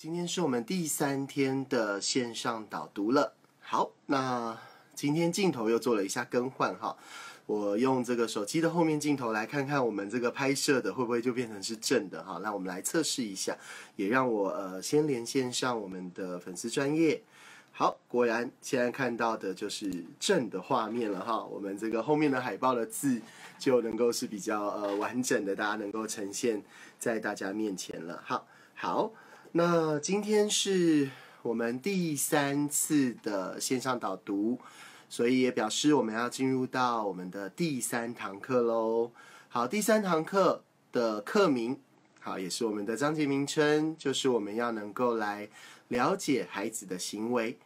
今天是我们第三天的线上导读了。好，那今天镜头又做了一下更换哈，我用这个手机的后面镜头来看看我们这个拍摄的会不会就变成是正的哈。那我们来测试一下，也让我呃先连线上我们的粉丝专业。好，果然现在看到的就是正的画面了哈。我们这个后面的海报的字就能够是比较呃完整的，大家能够呈现在大家面前了。好，好。那今天是我们第三次的线上导读，所以也表示我们要进入到我们的第三堂课喽。好，第三堂课的课名，好，也是我们的章节名称，就是我们要能够来了解孩子的行为。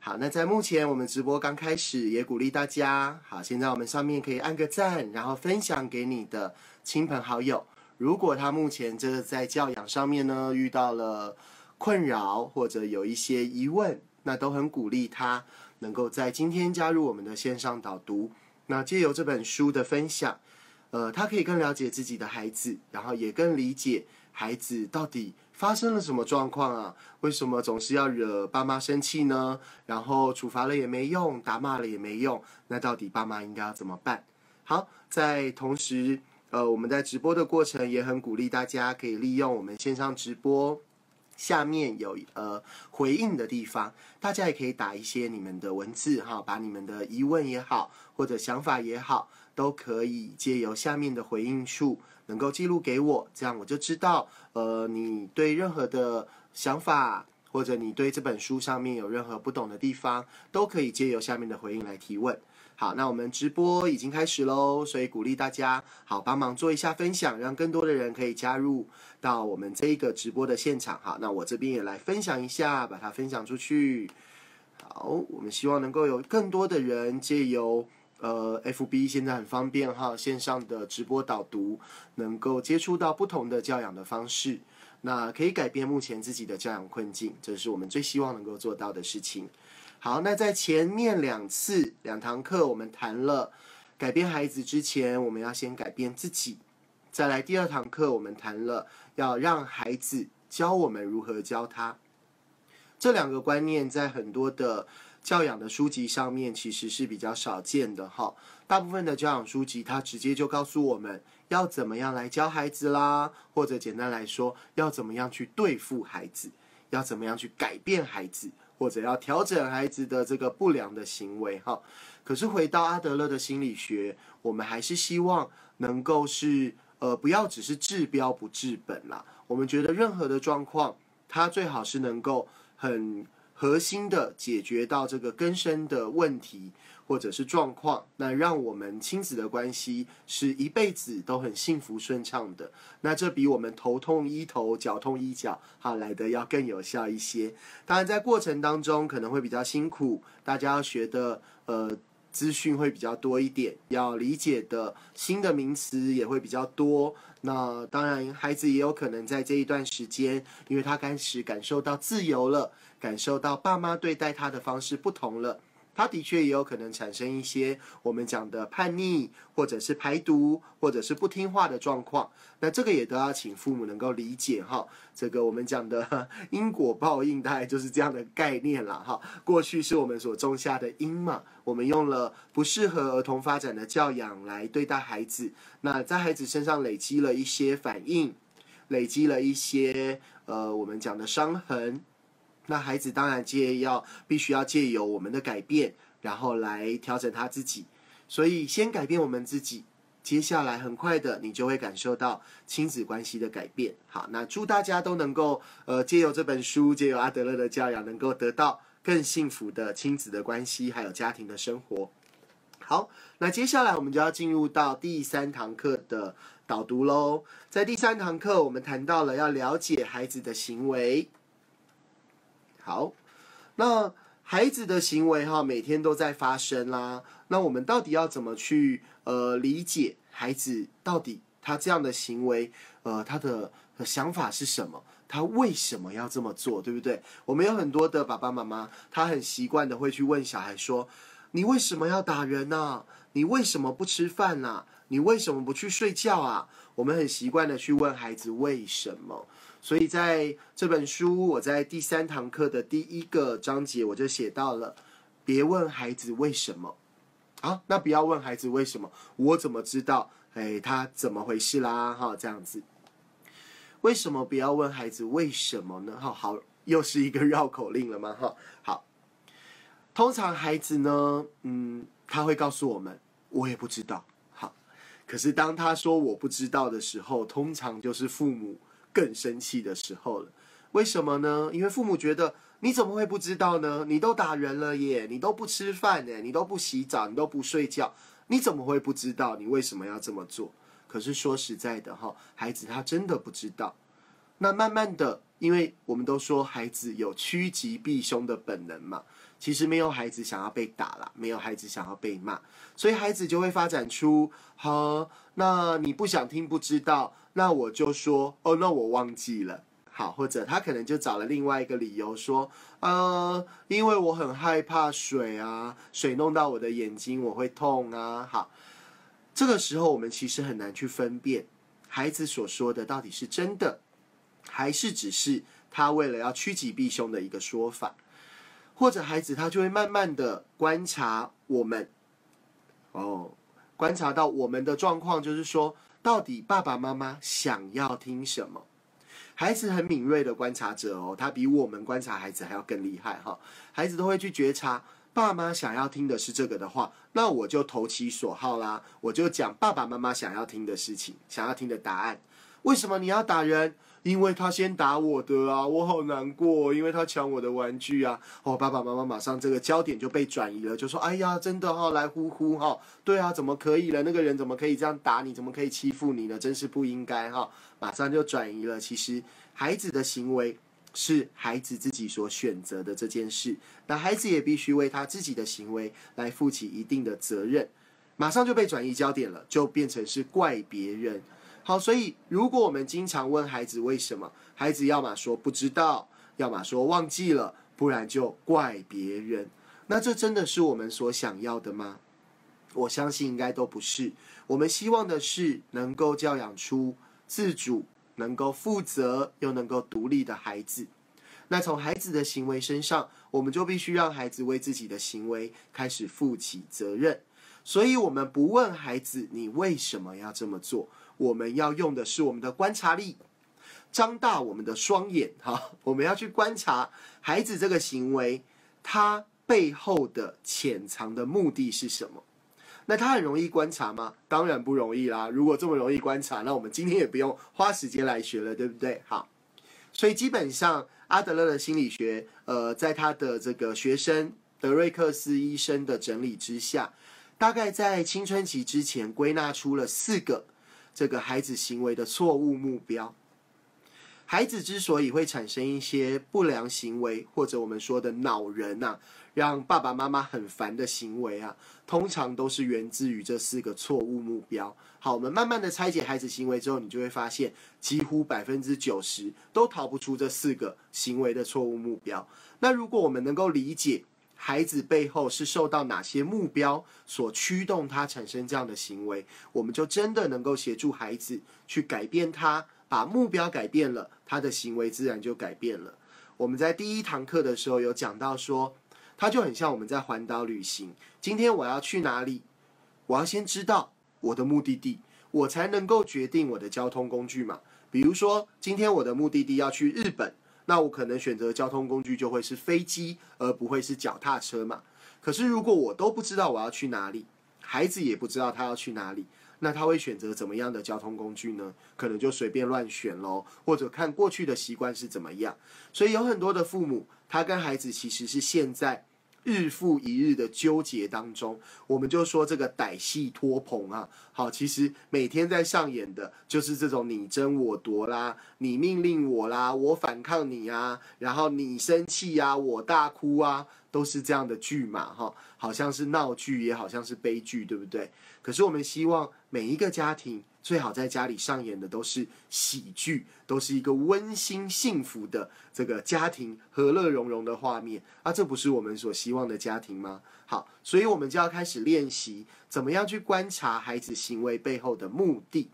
好，那在目前我们直播刚开始，也鼓励大家，好，现在我们上面可以按个赞，然后分享给你的亲朋好友。如果他目前这个在教养上面呢遇到了困扰或者有一些疑问，那都很鼓励他能够在今天加入我们的线上导读。那借由这本书的分享，呃，他可以更了解自己的孩子，然后也更理解孩子到底发生了什么状况啊？为什么总是要惹爸妈生气呢？然后处罚了也没用，打骂了也没用，那到底爸妈应该要怎么办？好，在同时。呃，我们在直播的过程也很鼓励大家可以利用我们线上直播下面有呃回应的地方，大家也可以打一些你们的文字哈，把你们的疑问也好或者想法也好，都可以借由下面的回应处能够记录给我，这样我就知道呃你对任何的想法或者你对这本书上面有任何不懂的地方，都可以借由下面的回应来提问。好，那我们直播已经开始喽，所以鼓励大家好帮忙做一下分享，让更多的人可以加入到我们这一个直播的现场。好，那我这边也来分享一下，把它分享出去。好，我们希望能够有更多的人借由呃 FB 现在很方便哈，线上的直播导读，能够接触到不同的教养的方式，那可以改变目前自己的教养困境，这是我们最希望能够做到的事情。好，那在前面两次两堂课，我们谈了改变孩子之前，我们要先改变自己。再来第二堂课，我们谈了要让孩子教我们如何教他。这两个观念在很多的教养的书籍上面其实是比较少见的哈。大部分的教养书籍，它直接就告诉我们要怎么样来教孩子啦，或者简单来说，要怎么样去对付孩子，要怎么样去改变孩子。或者要调整孩子的这个不良的行为，哈。可是回到阿德勒的心理学，我们还是希望能够是呃，不要只是治标不治本啦。我们觉得任何的状况，它最好是能够很。核心的解决到这个根深的问题或者是状况，那让我们亲子的关系是一辈子都很幸福顺畅的。那这比我们头痛医头、脚痛医脚，哈来的要更有效一些。当然，在过程当中可能会比较辛苦，大家要学的呃资讯会比较多一点，要理解的新的名词也会比较多。那当然，孩子也有可能在这一段时间，因为他开始感受到自由了。感受到爸妈对待他的方式不同了，他的确也有可能产生一些我们讲的叛逆，或者是排毒，或者是不听话的状况。那这个也都要请父母能够理解哈。这个我们讲的 因果报应，大概就是这样的概念了哈。过去是我们所种下的因嘛，我们用了不适合儿童发展的教养来对待孩子，那在孩子身上累积了一些反应，累积了一些呃我们讲的伤痕。那孩子当然借要必须要借由我们的改变，然后来调整他自己。所以先改变我们自己，接下来很快的你就会感受到亲子关系的改变。好，那祝大家都能够呃借由这本书，借由阿德勒的教养，能够得到更幸福的亲子的关系，还有家庭的生活。好，那接下来我们就要进入到第三堂课的导读喽。在第三堂课，我们谈到了要了解孩子的行为。好，那孩子的行为哈，每天都在发生啦。那我们到底要怎么去呃理解孩子到底他这样的行为，呃，他的想法是什么？他为什么要这么做？对不对？我们有很多的爸爸妈妈，他很习惯的会去问小孩说：“你为什么要打人呢？你为什么不吃饭呢？你为什么不去睡觉啊？”我们很习惯的去问孩子为什么。所以在这本书，我在第三堂课的第一个章节，我就写到了：别问孩子为什么。啊，那不要问孩子为什么，我怎么知道？哎，他怎么回事啦？哈，这样子。为什么不要问孩子为什么呢？哈，好，又是一个绕口令了吗？哈，好。通常孩子呢，嗯，他会告诉我们，我也不知道。好，可是当他说我不知道的时候，通常就是父母更生气的时候了。为什么呢？因为父母觉得。你怎么会不知道呢？你都打人了耶！你都不吃饭呢，你都不洗澡，你都不睡觉，你怎么会不知道？你为什么要这么做？可是说实在的哈，孩子他真的不知道。那慢慢的，因为我们都说孩子有趋吉避凶的本能嘛，其实没有孩子想要被打了，没有孩子想要被骂，所以孩子就会发展出：好，那你不想听不知道，那我就说哦，那我忘记了。好，或者他可能就找了另外一个理由说，呃，因为我很害怕水啊，水弄到我的眼睛我会痛啊。好，这个时候我们其实很难去分辨孩子所说的到底是真的，还是只是他为了要趋吉避凶的一个说法，或者孩子他就会慢慢的观察我们，哦，观察到我们的状况，就是说，到底爸爸妈妈想要听什么。孩子很敏锐的观察者哦，他比我们观察孩子还要更厉害哈。孩子都会去觉察，爸妈想要听的是这个的话，那我就投其所好啦，我就讲爸爸妈妈想要听的事情，想要听的答案。为什么你要打人？因为他先打我的啊，我好难过，因为他抢我的玩具啊。哦，爸爸妈妈马上这个焦点就被转移了，就说：“哎呀，真的哈，来呼呼哈，对啊，怎么可以了？那个人怎么可以这样打你？怎么可以欺负你呢？真是不应该哈！”马上就转移了。其实孩子的行为是孩子自己所选择的这件事，那孩子也必须为他自己的行为来负起一定的责任。马上就被转移焦点了，就变成是怪别人。好，所以如果我们经常问孩子为什么，孩子要么说不知道，要么说忘记了，不然就怪别人。那这真的是我们所想要的吗？我相信应该都不是。我们希望的是能够教养出自主、能够负责又能够独立的孩子。那从孩子的行为身上，我们就必须让孩子为自己的行为开始负起责任。所以，我们不问孩子你为什么要这么做。我们要用的是我们的观察力，张大我们的双眼，哈，我们要去观察孩子这个行为，他背后的潜藏的目的是什么？那他很容易观察吗？当然不容易啦。如果这么容易观察，那我们今天也不用花时间来学了，对不对？好，所以基本上阿德勒的心理学，呃，在他的这个学生德瑞克斯医生的整理之下，大概在青春期之前归纳出了四个。这个孩子行为的错误目标，孩子之所以会产生一些不良行为，或者我们说的恼人呐，让爸爸妈妈很烦的行为啊，通常都是源自于这四个错误目标。好，我们慢慢的拆解孩子行为之后，你就会发现，几乎百分之九十都逃不出这四个行为的错误目标。那如果我们能够理解，孩子背后是受到哪些目标所驱动，他产生这样的行为，我们就真的能够协助孩子去改变他，把目标改变了，他的行为自然就改变了。我们在第一堂课的时候有讲到说，他就很像我们在环岛旅行。今天我要去哪里？我要先知道我的目的地，我才能够决定我的交通工具嘛。比如说，今天我的目的地要去日本。那我可能选择交通工具就会是飞机，而不会是脚踏车嘛。可是如果我都不知道我要去哪里，孩子也不知道他要去哪里，那他会选择怎么样的交通工具呢？可能就随便乱选喽，或者看过去的习惯是怎么样。所以有很多的父母，他跟孩子其实是现在。日复一日的纠结当中，我们就说这个歹戏托棚啊，好，其实每天在上演的就是这种你争我夺啦，你命令我啦，我反抗你啊，然后你生气啊，我大哭啊，都是这样的剧嘛，哈，好像是闹剧，也好像是悲剧，对不对？可是我们希望每一个家庭。最好在家里上演的都是喜剧，都是一个温馨幸福的这个家庭和乐融融的画面啊！这不是我们所希望的家庭吗？好，所以我们就要开始练习怎么样去观察孩子行为背后的目的。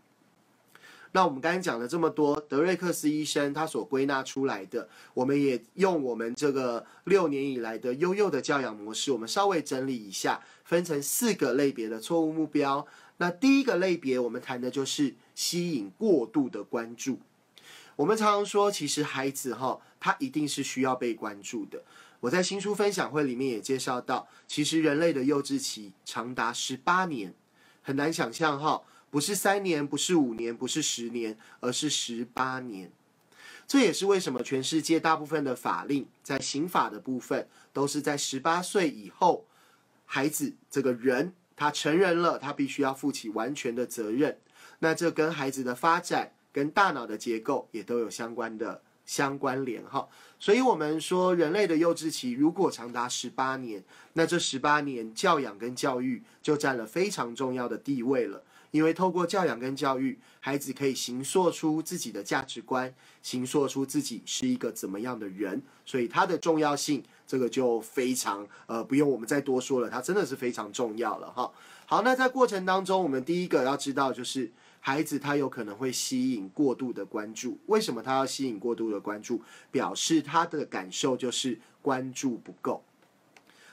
那我们刚才讲了这么多，德瑞克斯医生他所归纳出来的，我们也用我们这个六年以来的悠悠的教养模式，我们稍微整理一下，分成四个类别的错误目标。那第一个类别，我们谈的就是吸引过度的关注。我们常常说，其实孩子哈，他一定是需要被关注的。我在新书分享会里面也介绍到，其实人类的幼稚期长达十八年，很难想象哈。不是三年，不是五年，不是十年，而是十八年。这也是为什么全世界大部分的法令在刑法的部分都是在十八岁以后，孩子这个人他成人了，他必须要负起完全的责任。那这跟孩子的发展、跟大脑的结构也都有相关的相关联哈。所以，我们说人类的幼稚期如果长达十八年，那这十八年教养跟教育就占了非常重要的地位了。因为透过教养跟教育，孩子可以形塑出自己的价值观，形塑出自己是一个怎么样的人，所以它的重要性，这个就非常呃不用我们再多说了，它真的是非常重要了哈。好，那在过程当中，我们第一个要知道就是孩子他有可能会吸引过度的关注，为什么他要吸引过度的关注？表示他的感受就是关注不够。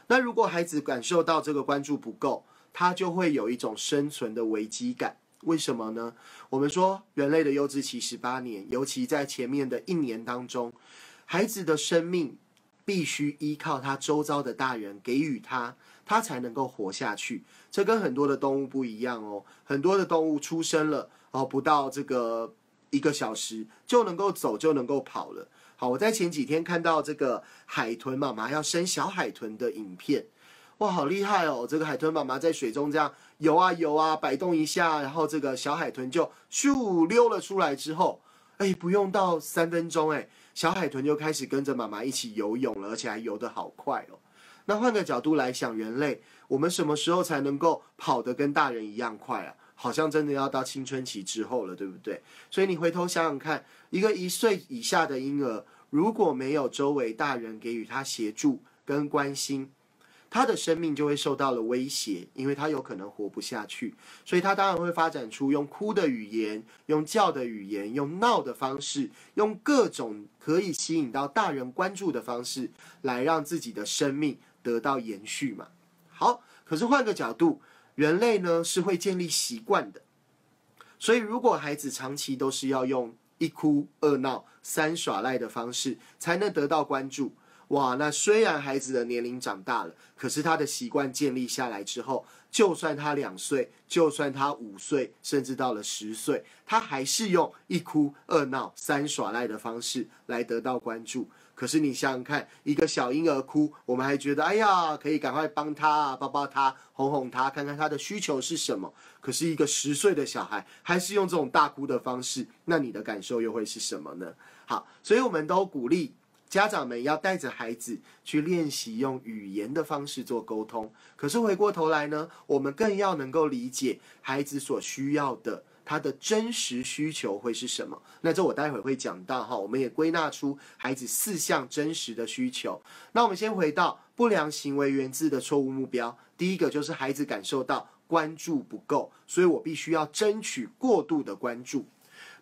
那如果孩子感受到这个关注不够，他就会有一种生存的危机感，为什么呢？我们说人类的幼稚期十八年，尤其在前面的一年当中，孩子的生命必须依靠他周遭的大人给予他，它才能够活下去。这跟很多的动物不一样哦，很多的动物出生了哦，不到这个一个小时就能够走，就能够跑了。好，我在前几天看到这个海豚妈妈要生小海豚的影片。哇，好厉害哦！这个海豚妈妈在水中这样游啊游啊，摆动一下，然后这个小海豚就咻溜了出来之后，哎，不用到三分钟，哎，小海豚就开始跟着妈妈一起游泳了，而且还游得好快哦。那换个角度来想，人类我们什么时候才能够跑得跟大人一样快啊？好像真的要到青春期之后了，对不对？所以你回头想想看，一个一岁以下的婴儿，如果没有周围大人给予他协助跟关心，他的生命就会受到了威胁，因为他有可能活不下去，所以他当然会发展出用哭的语言、用叫的语言、用闹的方式，用各种可以吸引到大人关注的方式，来让自己的生命得到延续嘛。好，可是换个角度，人类呢是会建立习惯的，所以如果孩子长期都是要用一哭二闹三耍赖的方式，才能得到关注。哇，那虽然孩子的年龄长大了，可是他的习惯建立下来之后，就算他两岁，就算他五岁，甚至到了十岁，他还是用一哭二闹三耍赖的方式来得到关注。可是你想想看，一个小婴儿哭，我们还觉得哎呀，可以赶快帮他啊抱抱他，哄哄他，看看他的需求是什么。可是一个十岁的小孩还是用这种大哭的方式，那你的感受又会是什么呢？好，所以我们都鼓励。家长们要带着孩子去练习用语言的方式做沟通，可是回过头来呢，我们更要能够理解孩子所需要的，他的真实需求会是什么。那这我待会会讲到哈，我们也归纳出孩子四项真实的需求。那我们先回到不良行为源自的错误目标，第一个就是孩子感受到关注不够，所以我必须要争取过度的关注。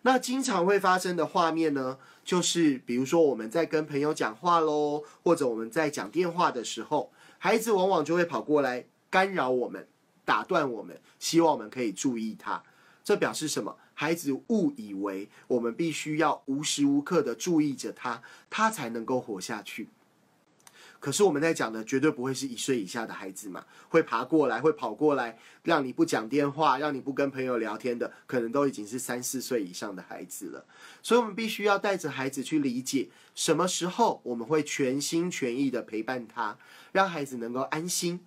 那经常会发生的画面呢，就是比如说我们在跟朋友讲话喽，或者我们在讲电话的时候，孩子往往就会跑过来干扰我们，打断我们，希望我们可以注意他。这表示什么？孩子误以为我们必须要无时无刻的注意着他，他才能够活下去。可是我们在讲的绝对不会是一岁以下的孩子嘛，会爬过来，会跑过来，让你不讲电话，让你不跟朋友聊天的，可能都已经是三四岁以上的孩子了。所以，我们必须要带着孩子去理解，什么时候我们会全心全意的陪伴他，让孩子能够安心。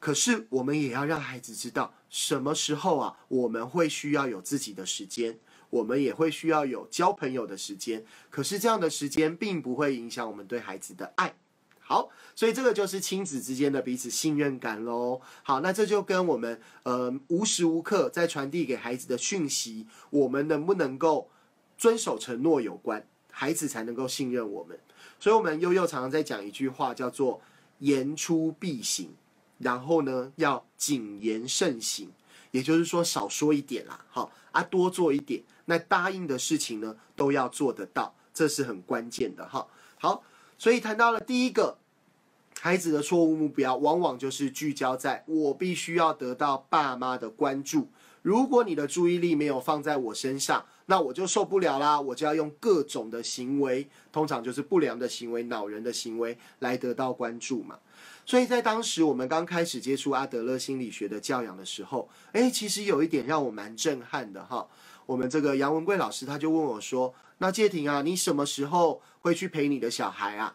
可是，我们也要让孩子知道，什么时候啊，我们会需要有自己的时间，我们也会需要有交朋友的时间。可是，这样的时间并不会影响我们对孩子的爱。好，所以这个就是亲子之间的彼此信任感喽。好，那这就跟我们呃无时无刻在传递给孩子的讯息，我们能不能够遵守承诺有关，孩子才能够信任我们。所以，我们悠悠常常在讲一句话，叫做言出必行，然后呢要谨言慎行。也就是说少说一点啦，好啊，多做一点。那答应的事情呢，都要做得到，这是很关键的哈。好，所以谈到了第一个，孩子的错误目标，往往就是聚焦在我必须要得到爸妈的关注。如果你的注意力没有放在我身上，那我就受不了啦，我就要用各种的行为，通常就是不良的行为、恼人的行为来得到关注嘛。所以在当时我们刚开始接触阿德勒心理学的教养的时候，诶，其实有一点让我蛮震撼的哈。我们这个杨文贵老师他就问我说：“那介婷啊，你什么时候会去陪你的小孩啊？”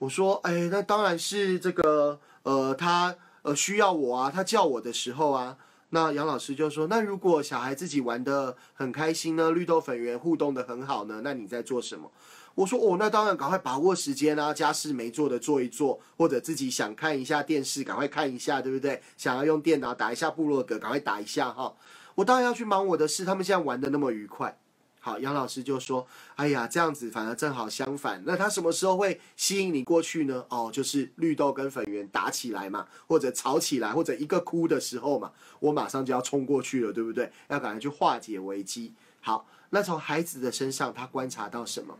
我说：“哎，那当然是这个呃，他呃需要我啊，他叫我的时候啊。”那杨老师就说：“那如果小孩自己玩的很开心呢，绿豆粉圆互动的很好呢，那你在做什么？”我说：“哦，那当然，赶快把握时间啊，家事没做的做一做，或者自己想看一下电视，赶快看一下，对不对？想要用电脑打一下部落格，赶快打一下哈。我当然要去忙我的事，他们现在玩的那么愉快。”好，杨老师就说：“哎呀，这样子反而正好相反。那他什么时候会吸引你过去呢？哦，就是绿豆跟粉圆打起来嘛，或者吵起来，或者一个哭的时候嘛，我马上就要冲过去了，对不对？要赶快去化解危机。好，那从孩子的身上，他观察到什么？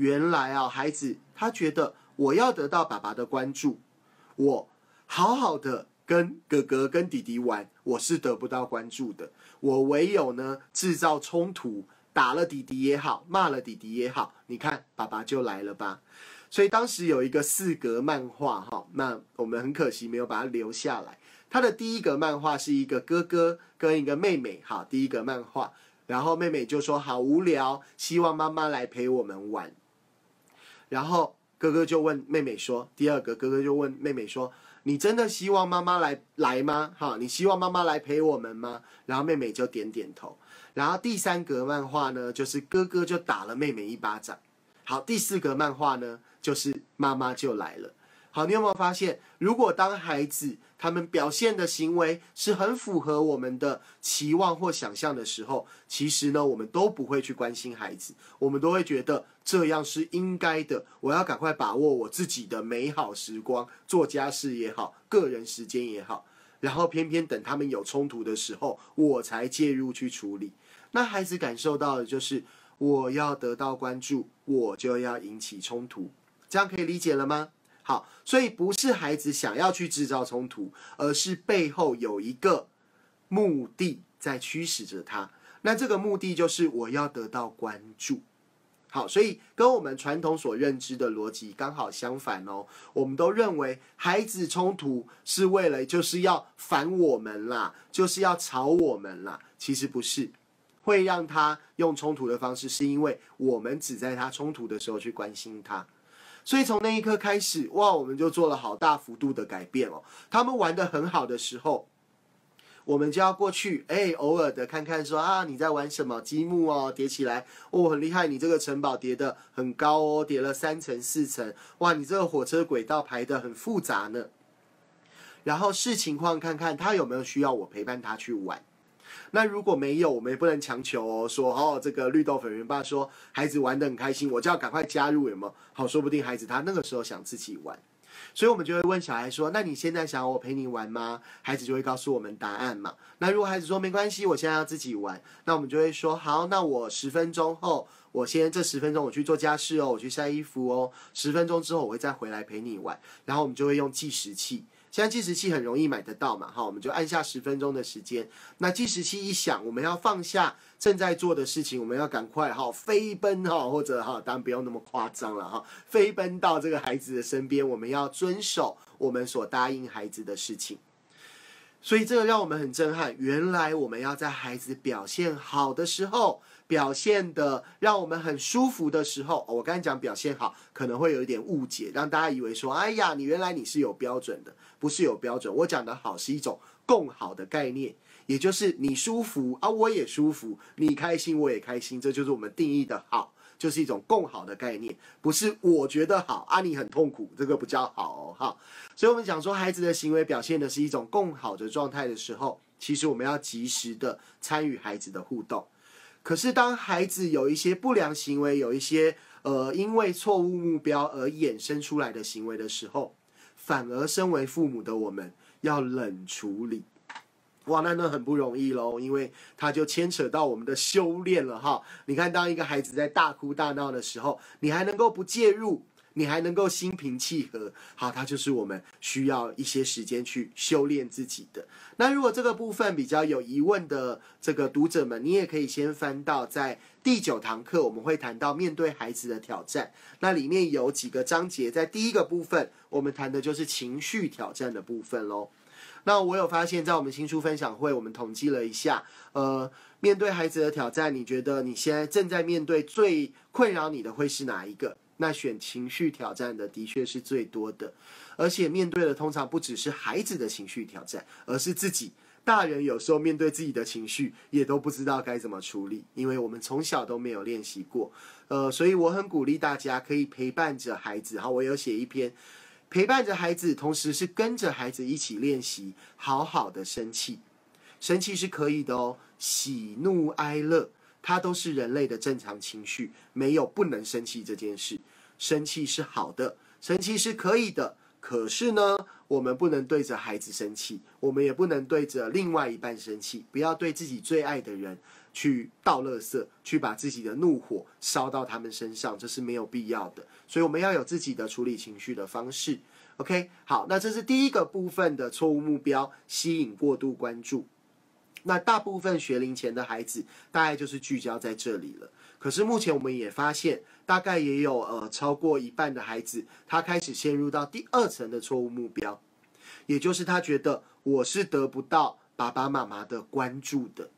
原来啊，孩子他觉得我要得到爸爸的关注，我好好的跟哥哥跟弟弟玩，我是得不到关注的。”我唯有呢制造冲突，打了弟弟也好，骂了弟弟也好，你看爸爸就来了吧。所以当时有一个四格漫画哈，那我们很可惜没有把它留下来。他的第一个漫画是一个哥哥跟一个妹妹，好，第一个漫画，然后妹妹就说好无聊，希望妈妈来陪我们玩。然后哥哥就问妹妹说，第二个哥哥就问妹妹说。你真的希望妈妈来来吗？哈，你希望妈妈来陪我们吗？然后妹妹就点点头。然后第三格漫画呢，就是哥哥就打了妹妹一巴掌。好，第四格漫画呢，就是妈妈就来了。好，你有没有发现，如果当孩子他们表现的行为是很符合我们的期望或想象的时候，其实呢，我们都不会去关心孩子，我们都会觉得这样是应该的。我要赶快把握我自己的美好时光，做家事也好，个人时间也好，然后偏偏等他们有冲突的时候，我才介入去处理。那孩子感受到的就是，我要得到关注，我就要引起冲突，这样可以理解了吗？好，所以不是孩子想要去制造冲突，而是背后有一个目的在驱使着他。那这个目的就是我要得到关注。好，所以跟我们传统所认知的逻辑刚好相反哦。我们都认为孩子冲突是为了就是要烦我们啦，就是要吵我们啦。其实不是，会让他用冲突的方式，是因为我们只在他冲突的时候去关心他。所以从那一刻开始，哇，我们就做了好大幅度的改变哦。他们玩的很好的时候，我们就要过去，哎，偶尔的看看，说啊，你在玩什么积木哦，叠起来，哦，很厉害，你这个城堡叠的很高哦，叠了三层四层，哇，你这个火车轨道排的很复杂呢。然后视情况看看他有没有需要我陪伴他去玩。那如果没有，我们也不能强求哦。说哦，这个绿豆粉圆爸说孩子玩的很开心，我就要赶快加入，有没有？好，说不定孩子他那个时候想自己玩，所以我们就会问小孩说：“那你现在想要我陪你玩吗？”孩子就会告诉我们答案嘛。那如果孩子说没关系，我现在要自己玩，那我们就会说：“好，那我十分钟后，我先这十分钟我去做家事哦，我去晒衣服哦，十分钟之后我会再回来陪你玩。”然后我们就会用计时器。现在计时器很容易买得到嘛，哈，我们就按下十分钟的时间。那计时器一响，我们要放下正在做的事情，我们要赶快哈飞奔哈，或者哈，当然不用那么夸张了哈，飞奔到这个孩子的身边，我们要遵守我们所答应孩子的事情。所以这个让我们很震撼，原来我们要在孩子表现好的时候。表现的让我们很舒服的时候，我刚才讲表现好，可能会有一点误解，让大家以为说，哎呀，你原来你是有标准的，不是有标准。我讲的好是一种共好的概念，也就是你舒服啊，我也舒服，你开心我也开心，这就是我们定义的好，就是一种共好的概念，不是我觉得好啊，你很痛苦，这个不叫好哦，哈。所以我们讲说，孩子的行为表现的是一种共好的状态的时候，其实我们要及时的参与孩子的互动。可是，当孩子有一些不良行为，有一些呃因为错误目标而衍生出来的行为的时候，反而身为父母的我们要冷处理。哇，那那很不容易喽，因为它就牵扯到我们的修炼了哈。你看，当一个孩子在大哭大闹的时候，你还能够不介入，你还能够心平气和，好，它就是我们需要一些时间去修炼自己的。那如果这个部分比较有疑问的这个读者们，你也可以先翻到在第九堂课，我们会谈到面对孩子的挑战，那里面有几个章节，在第一个部分，我们谈的就是情绪挑战的部分喽。那我有发现，在我们新书分享会，我们统计了一下，呃，面对孩子的挑战，你觉得你现在正在面对最困扰你的会是哪一个？那选情绪挑战的的确是最多的，而且面对的通常不只是孩子的情绪挑战，而是自己。大人有时候面对自己的情绪，也都不知道该怎么处理，因为我们从小都没有练习过。呃，所以我很鼓励大家可以陪伴着孩子。好，我有写一篇。陪伴着孩子，同时是跟着孩子一起练习，好好的生气。生气是可以的哦，喜怒哀乐，它都是人类的正常情绪，没有不能生气这件事。生气是好的，生气是可以的。可是呢，我们不能对着孩子生气，我们也不能对着另外一半生气，不要对自己最爱的人。去倒垃圾，去把自己的怒火烧到他们身上，这是没有必要的。所以我们要有自己的处理情绪的方式。OK，好，那这是第一个部分的错误目标，吸引过度关注。那大部分学龄前的孩子，大概就是聚焦在这里了。可是目前我们也发现，大概也有呃超过一半的孩子，他开始陷入到第二层的错误目标，也就是他觉得我是得不到爸爸妈妈的关注的。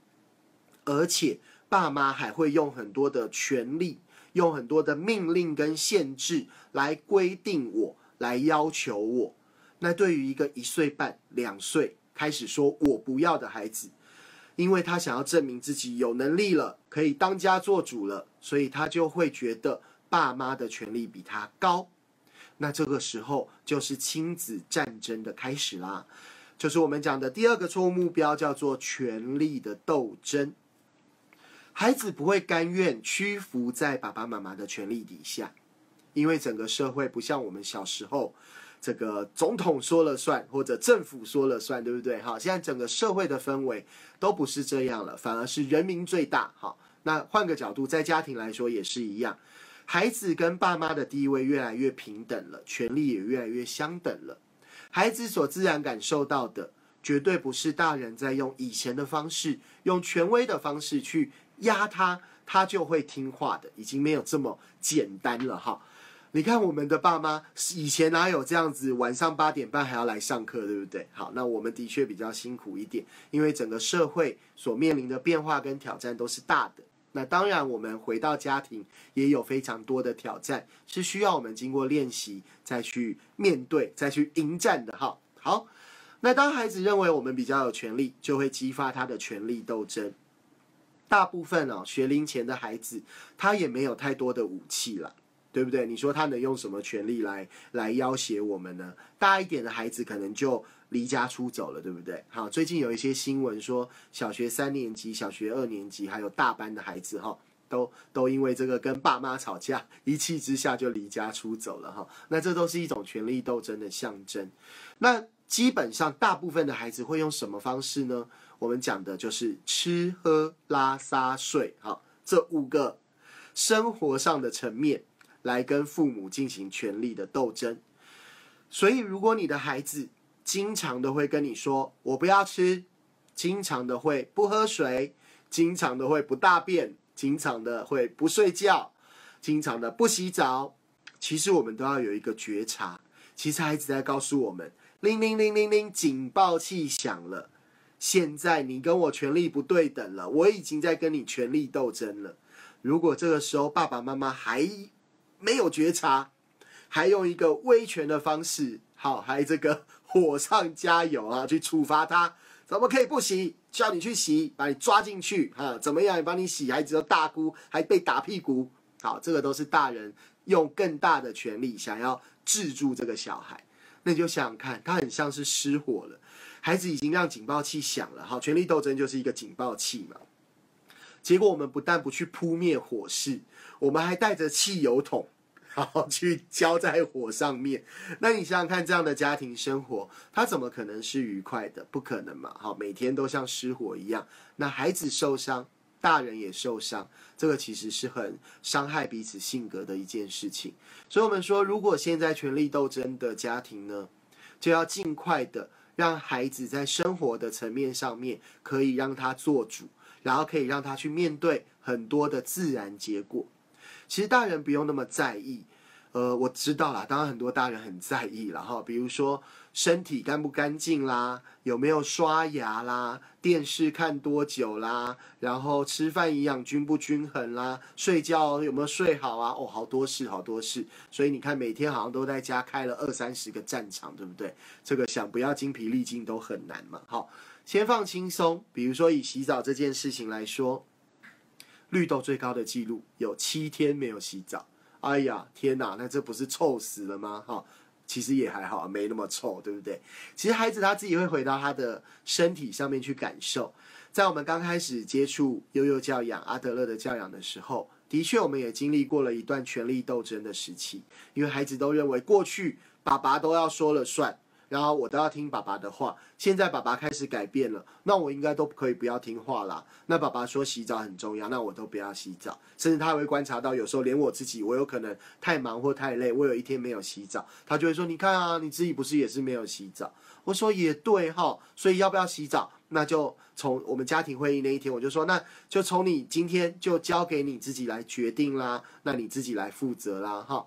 而且爸妈还会用很多的权利，用很多的命令跟限制来规定我，来要求我。那对于一个一岁半、两岁开始说我不要的孩子，因为他想要证明自己有能力了，可以当家做主了，所以他就会觉得爸妈的权利比他高。那这个时候就是亲子战争的开始啦，就是我们讲的第二个错误目标，叫做权力的斗争。孩子不会甘愿屈服在爸爸妈妈的权力底下，因为整个社会不像我们小时候，这个总统说了算或者政府说了算，对不对？哈，现在整个社会的氛围都不是这样了，反而是人民最大。哈，那换个角度，在家庭来说也是一样，孩子跟爸妈的地位越来越平等了，权力也越来越相等了。孩子所自然感受到的，绝对不是大人在用以前的方式，用权威的方式去。压他，他就会听话的，已经没有这么简单了哈。你看我们的爸妈以前哪有这样子，晚上八点半还要来上课，对不对？好，那我们的确比较辛苦一点，因为整个社会所面临的变化跟挑战都是大的。那当然，我们回到家庭也有非常多的挑战，是需要我们经过练习再去面对、再去迎战的哈。好，那当孩子认为我们比较有权利，就会激发他的权力斗争。大部分哦，学龄前的孩子，他也没有太多的武器了，对不对？你说他能用什么权利来来要挟我们呢？大一点的孩子可能就离家出走了，对不对？好，最近有一些新闻说，小学三年级、小学二年级还有大班的孩子，哈，都都因为这个跟爸妈吵架，一气之下就离家出走了，哈。那这都是一种权力斗争的象征。那基本上，大部分的孩子会用什么方式呢？我们讲的就是吃喝拉撒睡，好，这五个生活上的层面来跟父母进行权力的斗争。所以，如果你的孩子经常的会跟你说“我不要吃”，经常的会不喝水，经常的会不大便，经常的会不睡觉，经常的不洗澡，其实我们都要有一个觉察。其实孩子在告诉我们：“铃铃铃铃铃，警报器响了。”现在你跟我权力不对等了，我已经在跟你权力斗争了。如果这个时候爸爸妈妈还没有觉察，还用一个威权的方式，好，还这个火上加油啊，去处罚他，怎么可以不洗？叫你去洗，把你抓进去啊？怎么样？也帮你洗，孩子都大姑，还被打屁股。好，这个都是大人用更大的权力想要制住这个小孩。那你就想想看，他很像是失火了。孩子已经让警报器响了，好，权力斗争就是一个警报器嘛。结果我们不但不去扑灭火势，我们还带着汽油桶，然后去浇在火上面。那你想想看，这样的家庭生活，他怎么可能是愉快的？不可能嘛！好，每天都像失火一样，那孩子受伤，大人也受伤，这个其实是很伤害彼此性格的一件事情。所以，我们说，如果现在权力斗争的家庭呢，就要尽快的让孩子在生活的层面上面可以让他做主，然后可以让他去面对很多的自然结果。其实大人不用那么在意，呃，我知道啦，当然很多大人很在意了哈，比如说身体干不干净啦，有没有刷牙啦，电视看多久啦，然后吃饭营养均不均衡啦，睡觉有没有睡好啊？哦，好多事，好多事，所以你看每天好像都在家开了二三十个战场，对不对？这个想不要精疲力尽都很难嘛。好，先放轻松，比如说以洗澡这件事情来说。绿豆最高的记录有七天没有洗澡，哎呀，天哪，那这不是臭死了吗？哈，其实也还好，没那么臭，对不对？其实孩子他自己会回到他的身体上面去感受。在我们刚开始接触悠悠教养、阿德勒的教养的时候，的确我们也经历过了一段权力斗争的时期，因为孩子都认为过去爸爸都要说了算。然后我都要听爸爸的话。现在爸爸开始改变了，那我应该都可以不要听话啦。那爸爸说洗澡很重要，那我都不要洗澡。甚至他会观察到，有时候连我自己，我有可能太忙或太累，我有一天没有洗澡，他就会说：“你看啊，你自己不是也是没有洗澡？”我说：“也对哈，所以要不要洗澡？那就从我们家庭会议那一天，我就说，那就从你今天就交给你自己来决定啦，那你自己来负责啦，哈。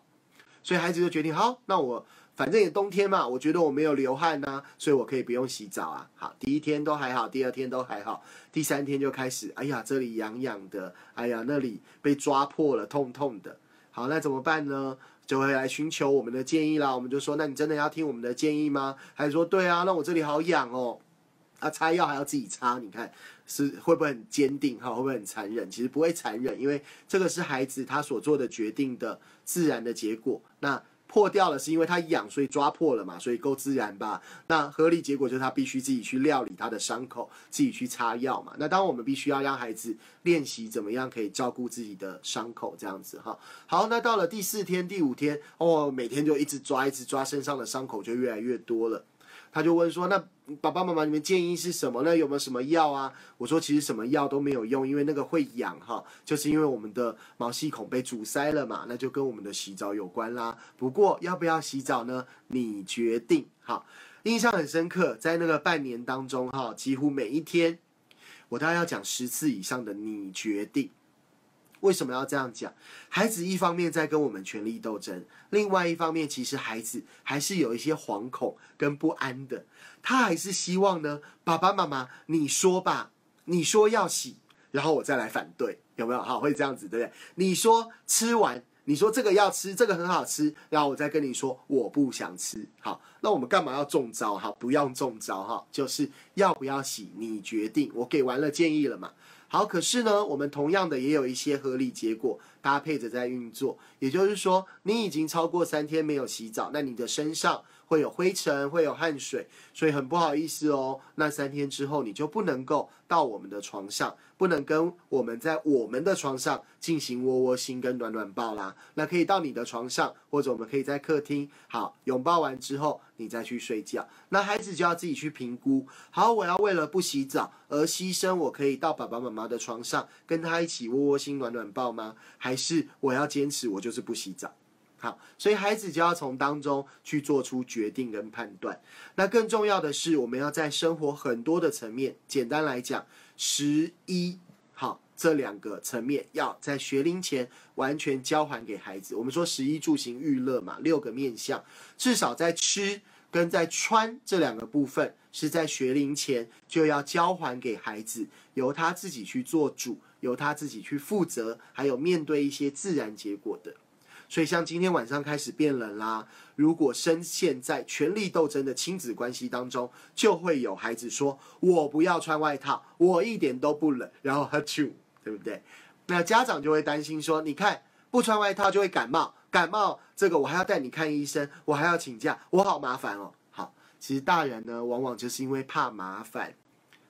所以孩子就决定好，那我。反正也冬天嘛，我觉得我没有流汗呐，所以我可以不用洗澡啊。好，第一天都还好，第二天都还好，第三天就开始，哎呀，这里痒痒的，哎呀，那里被抓破了，痛痛的。好，那怎么办呢？就会来寻求我们的建议啦。我们就说，那你真的要听我们的建议吗？还是说，对啊，那我这里好痒哦，啊，擦药还要自己擦，你看是会不会很坚定？哈，会不会很残忍？其实不会残忍，因为这个是孩子他所做的决定的自然的结果。那。破掉了是因为它痒，所以抓破了嘛，所以够自然吧？那合理结果就是他必须自己去料理他的伤口，自己去擦药嘛。那当我们必须要让孩子练习怎么样可以照顾自己的伤口，这样子哈。好，那到了第四天、第五天，哦，每天就一直抓，一直抓，身上的伤口就越来越多了。他就问说：“那爸爸妈妈，你们建议是什么？那有没有什么药啊？”我说：“其实什么药都没有用，因为那个会痒哈，就是因为我们的毛细孔被阻塞了嘛，那就跟我们的洗澡有关啦。不过要不要洗澡呢？你决定。好，印象很深刻，在那个半年当中哈，几乎每一天我大概要讲十次以上的‘你决定’。”为什么要这样讲？孩子一方面在跟我们权力斗争，另外一方面，其实孩子还是有一些惶恐跟不安的。他还是希望呢，爸爸妈妈，你说吧，你说要洗，然后我再来反对，有没有？好，会这样子，对不对？你说吃完，你说这个要吃，这个很好吃，然后我再跟你说我不想吃。好，那我们干嘛要中招？哈，不要中招哈，就是要不要洗，你决定。我给完了建议了嘛。好，可是呢，我们同样的也有一些合理结果搭配着在运作。也就是说，你已经超过三天没有洗澡，那你的身上会有灰尘，会有汗水，所以很不好意思哦。那三天之后，你就不能够到我们的床上。不能跟我们在我们的床上进行窝窝心跟暖暖抱啦，那可以到你的床上，或者我们可以在客厅，好拥抱完之后，你再去睡觉。那孩子就要自己去评估，好，我要为了不洗澡而牺牲，我可以到爸爸妈妈的床上跟他一起窝窝心暖暖抱吗？还是我要坚持，我就是不洗澡？好，所以孩子就要从当中去做出决定跟判断。那更重要的是，我们要在生活很多的层面，简单来讲。十一好，这两个层面要在学龄前完全交还给孩子。我们说十一住行娱乐嘛，六个面向，至少在吃跟在穿这两个部分，是在学龄前就要交还给孩子，由他自己去做主，由他自己去负责，还有面对一些自然结果的。所以，像今天晚上开始变冷啦，如果深陷在权力斗争的亲子关系当中，就会有孩子说：“我不要穿外套，我一点都不冷。”然后他就，对不对？那家长就会担心说：“你看，不穿外套就会感冒，感冒这个我还要带你看医生，我还要请假，我好麻烦哦。”好，其实大人呢，往往就是因为怕麻烦，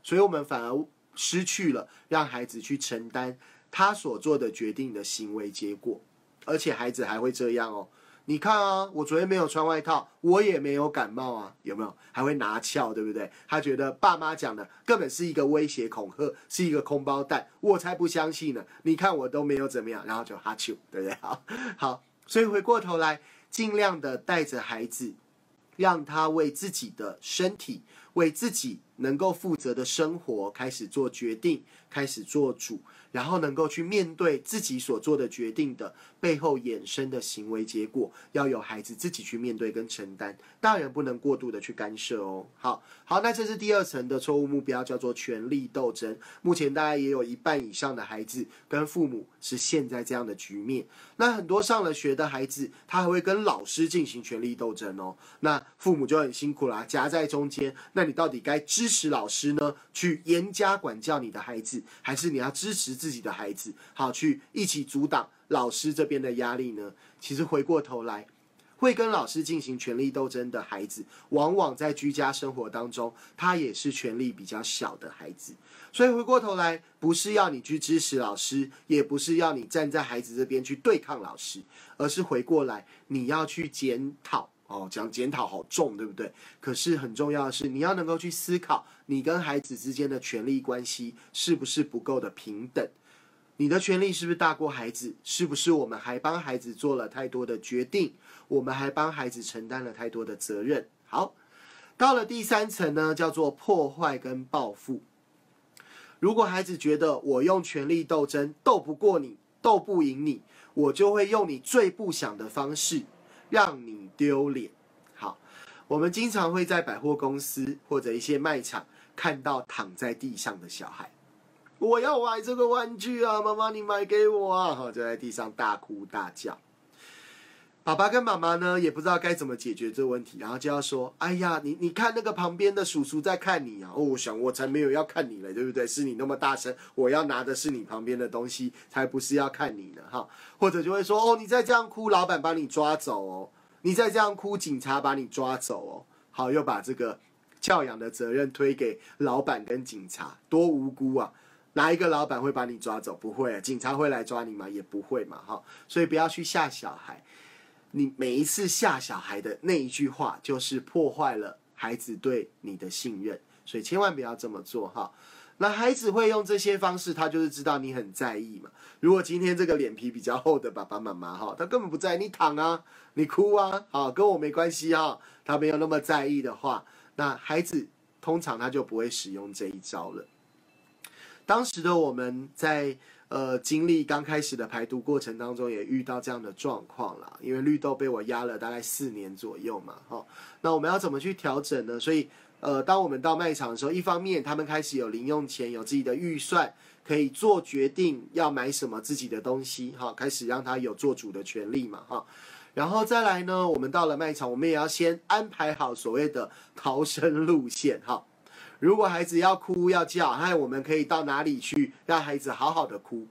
所以我们反而失去了让孩子去承担他所做的决定的行为结果。而且孩子还会这样哦。你看啊，我昨天没有穿外套，我也没有感冒啊，有没有？还会拿翘，对不对？他觉得爸妈讲的根本是一个威胁恐吓，是一个空包弹，我才不相信呢。你看我都没有怎么样，然后就哈啾，对不对？好，好，所以回过头来，尽量的带着孩子，让他为自己的身体，为自己能够负责的生活开始做决定，开始做主。然后能够去面对自己所做的决定的背后衍生的行为结果，要有孩子自己去面对跟承担，大人不能过度的去干涉哦。好，好，那这是第二层的错误目标，叫做权力斗争。目前大概也有一半以上的孩子跟父母是现在这样的局面。那很多上了学的孩子，他还会跟老师进行权力斗争哦。那父母就很辛苦啦，夹在中间。那你到底该支持老师呢，去严加管教你的孩子，还是你要支持？自己的孩子，好去一起阻挡老师这边的压力呢？其实回过头来，会跟老师进行权力斗争的孩子，往往在居家生活当中，他也是权力比较小的孩子。所以回过头来，不是要你去支持老师，也不是要你站在孩子这边去对抗老师，而是回过来，你要去检讨。哦，讲检讨好重，对不对？可是很重要的是，你要能够去思考，你跟孩子之间的权利关系是不是不够的平等？你的权利是不是大过孩子？是不是我们还帮孩子做了太多的决定？我们还帮孩子承担了太多的责任？好，到了第三层呢，叫做破坏跟报复。如果孩子觉得我用权力斗争斗不过你，斗不赢你，我就会用你最不想的方式。让你丢脸。好，我们经常会在百货公司或者一些卖场看到躺在地上的小孩。我要玩这个玩具啊，妈妈你买给我啊！好，就在地上大哭大叫。爸爸跟妈妈呢，也不知道该怎么解决这个问题，然后就要说：“哎呀，你你看那个旁边的叔叔在看你啊！”哦，我想我才没有要看你嘞，对不对？是你那么大声，我要拿的是你旁边的东西，才不是要看你呢，哈。或者就会说：“哦，你再这样哭，老板把你抓走哦！你再这样哭，警察把你抓走哦！”好，又把这个教养的责任推给老板跟警察，多无辜啊！哪一个老板会把你抓走？不会，警察会来抓你吗？也不会嘛，哈。所以不要去吓小孩。你每一次吓小孩的那一句话，就是破坏了孩子对你的信任，所以千万不要这么做哈。那孩子会用这些方式，他就是知道你很在意嘛。如果今天这个脸皮比较厚的爸爸妈妈哈，他根本不在意，你躺啊，你哭啊，好，跟我没关系哈。他没有那么在意的话，那孩子通常他就不会使用这一招了。当时的我们在。呃，经历刚开始的排毒过程当中，也遇到这样的状况了。因为绿豆被我压了大概四年左右嘛，哈。那我们要怎么去调整呢？所以，呃，当我们到卖场的时候，一方面他们开始有零用钱，有自己的预算，可以做决定要买什么自己的东西，哈，开始让他有做主的权利嘛，哈。然后再来呢，我们到了卖场，我们也要先安排好所谓的逃生路线，哈。如果孩子要哭要叫，那我们可以到哪里去让孩子好好的哭？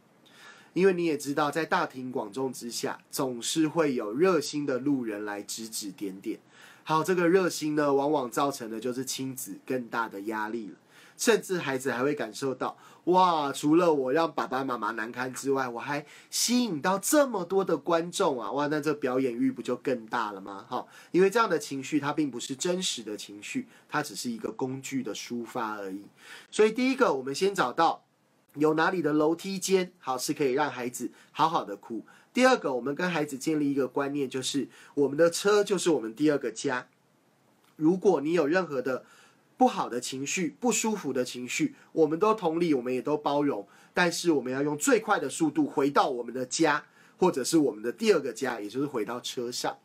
因为你也知道，在大庭广众之下，总是会有热心的路人来指指点点。好，这个热心呢，往往造成的就是亲子更大的压力了。甚至孩子还会感受到，哇，除了我让爸爸妈妈难堪之外，我还吸引到这么多的观众啊！哇，那这表演欲不就更大了吗？哈，因为这样的情绪它并不是真实的情绪，它只是一个工具的抒发而已。所以第一个，我们先找到有哪里的楼梯间，好是可以让孩子好好的哭。第二个，我们跟孩子建立一个观念，就是我们的车就是我们第二个家。如果你有任何的不好的情绪、不舒服的情绪，我们都同理，我们也都包容。但是我们要用最快的速度回到我们的家，或者是我们的第二个家，也就是回到车上。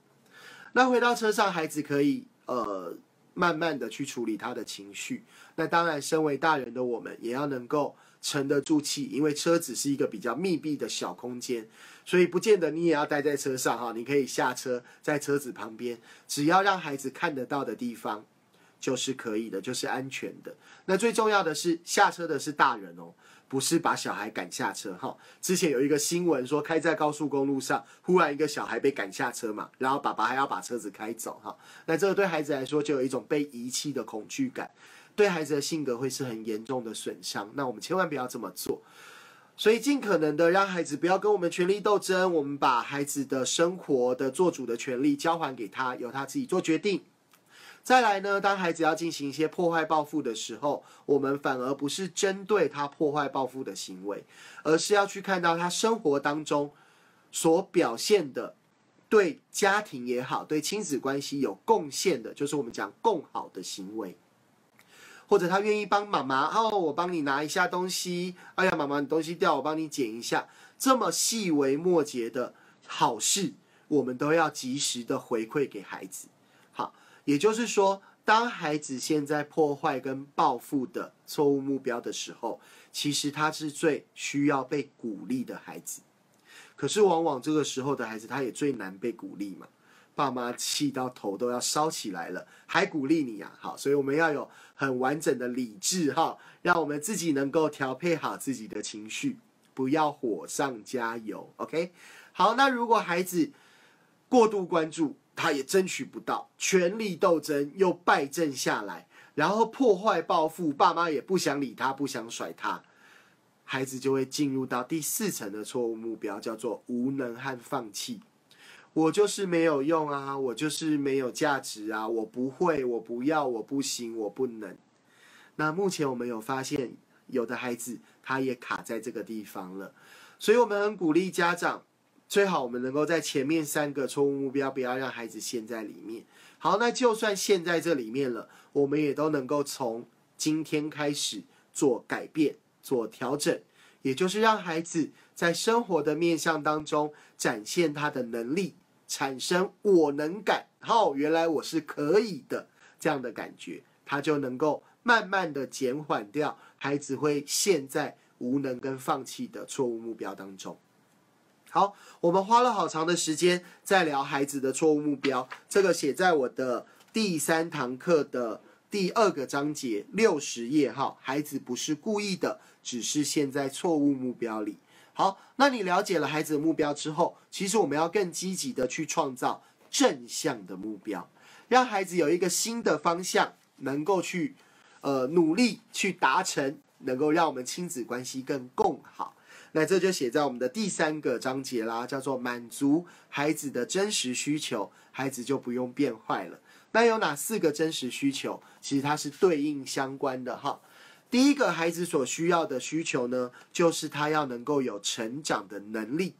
那回到车上，孩子可以呃慢慢的去处理他的情绪。那当然，身为大人的我们也要能够沉得住气，因为车子是一个比较密闭的小空间，所以不见得你也要待在车上哈。你可以下车，在车子旁边，只要让孩子看得到的地方。就是可以的，就是安全的。那最重要的是下车的是大人哦，不是把小孩赶下车哈。之前有一个新闻说，开在高速公路上，忽然一个小孩被赶下车嘛，然后爸爸还要把车子开走哈。那这个对孩子来说就有一种被遗弃的恐惧感，对孩子的性格会是很严重的损伤。那我们千万不要这么做。所以尽可能的让孩子不要跟我们权力斗争，我们把孩子的生活的做主的权利交还给他，由他自己做决定。再来呢，当孩子要进行一些破坏报复的时候，我们反而不是针对他破坏报复的行为，而是要去看到他生活当中所表现的对家庭也好，对亲子关系有贡献的，就是我们讲共好的行为。或者他愿意帮妈妈，哦，我帮你拿一下东西，哎呀，妈妈你东西掉，我帮你捡一下，这么细微末节的好事，我们都要及时的回馈给孩子。也就是说，当孩子现在破坏跟报复的错误目标的时候，其实他是最需要被鼓励的孩子。可是往往这个时候的孩子，他也最难被鼓励嘛。爸妈气到头都要烧起来了，还鼓励你呀？好，所以我们要有很完整的理智哈，让我们自己能够调配好自己的情绪，不要火上加油。OK，好，那如果孩子过度关注，他也争取不到，权力斗争又败阵下来，然后破坏报复，爸妈也不想理他，不想甩他，孩子就会进入到第四层的错误目标，叫做无能和放弃。我就是没有用啊，我就是没有价值啊，我不会，我不要，我不行，我不能。那目前我们有发现，有的孩子他也卡在这个地方了，所以我们很鼓励家长，最好我们能够在前面三个错误目标不要让孩子陷在里面。好，那就算陷在这里面了，我们也都能够从今天开始做改变、做调整，也就是让孩子在生活的面向当中展现他的能力。产生我能感，好，原来我是可以的这样的感觉，他就能够慢慢的减缓掉孩子会陷在无能跟放弃的错误目标当中。好，我们花了好长的时间在聊孩子的错误目标，这个写在我的第三堂课的第二个章节六十页哈，孩子不是故意的，只是陷在错误目标里。好，那你了解了孩子的目标之后，其实我们要更积极的去创造正向的目标，让孩子有一个新的方向，能够去呃努力去达成，能够让我们亲子关系更共好。那这就写在我们的第三个章节啦，叫做满足孩子的真实需求，孩子就不用变坏了。那有哪四个真实需求？其实它是对应相关的哈。第一个孩子所需要的需求呢，就是他要能够有成长的能力。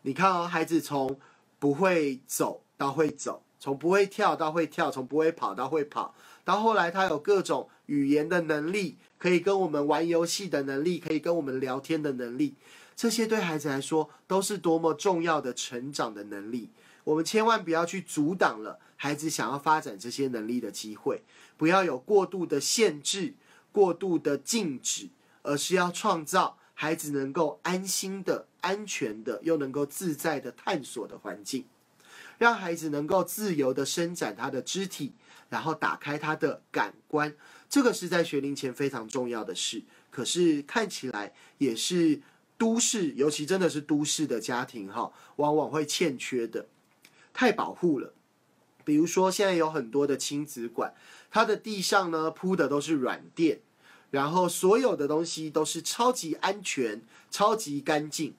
你看哦，孩子从不会走到会走，从不会跳到会跳，从不会跑到会跑，到后来他有各种语言的能力，可以跟我们玩游戏的能力，可以跟我们聊天的能力，这些对孩子来说都是多么重要的成长的能力。我们千万不要去阻挡了孩子想要发展这些能力的机会，不要有过度的限制。过度的禁止，而是要创造孩子能够安心的、安全的，又能够自在的探索的环境，让孩子能够自由的伸展他的肢体，然后打开他的感官。这个是在学龄前非常重要的事，可是看起来也是都市，尤其真的是都市的家庭哈，往往会欠缺的，太保护了。比如说，现在有很多的亲子馆，它的地上呢铺的都是软垫，然后所有的东西都是超级安全、超级干净。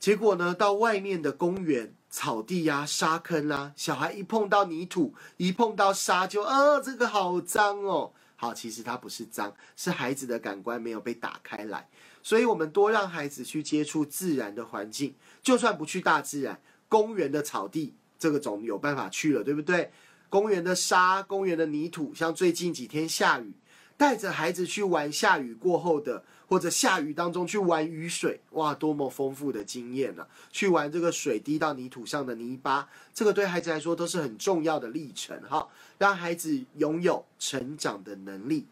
结果呢，到外面的公园、草地呀、沙坑啦，小孩一碰到泥土、一碰到沙，就啊，这个好脏哦。好，其实它不是脏，是孩子的感官没有被打开来。所以，我们多让孩子去接触自然的环境，就算不去大自然，公园的草地。这个总有办法去了，对不对？公园的沙，公园的泥土，像最近几天下雨，带着孩子去玩下雨过后的，或者下雨当中去玩雨水，哇，多么丰富的经验呢！去玩这个水滴到泥土上的泥巴，这个对孩子来说都是很重要的历程哈，让孩子拥有成长的能力。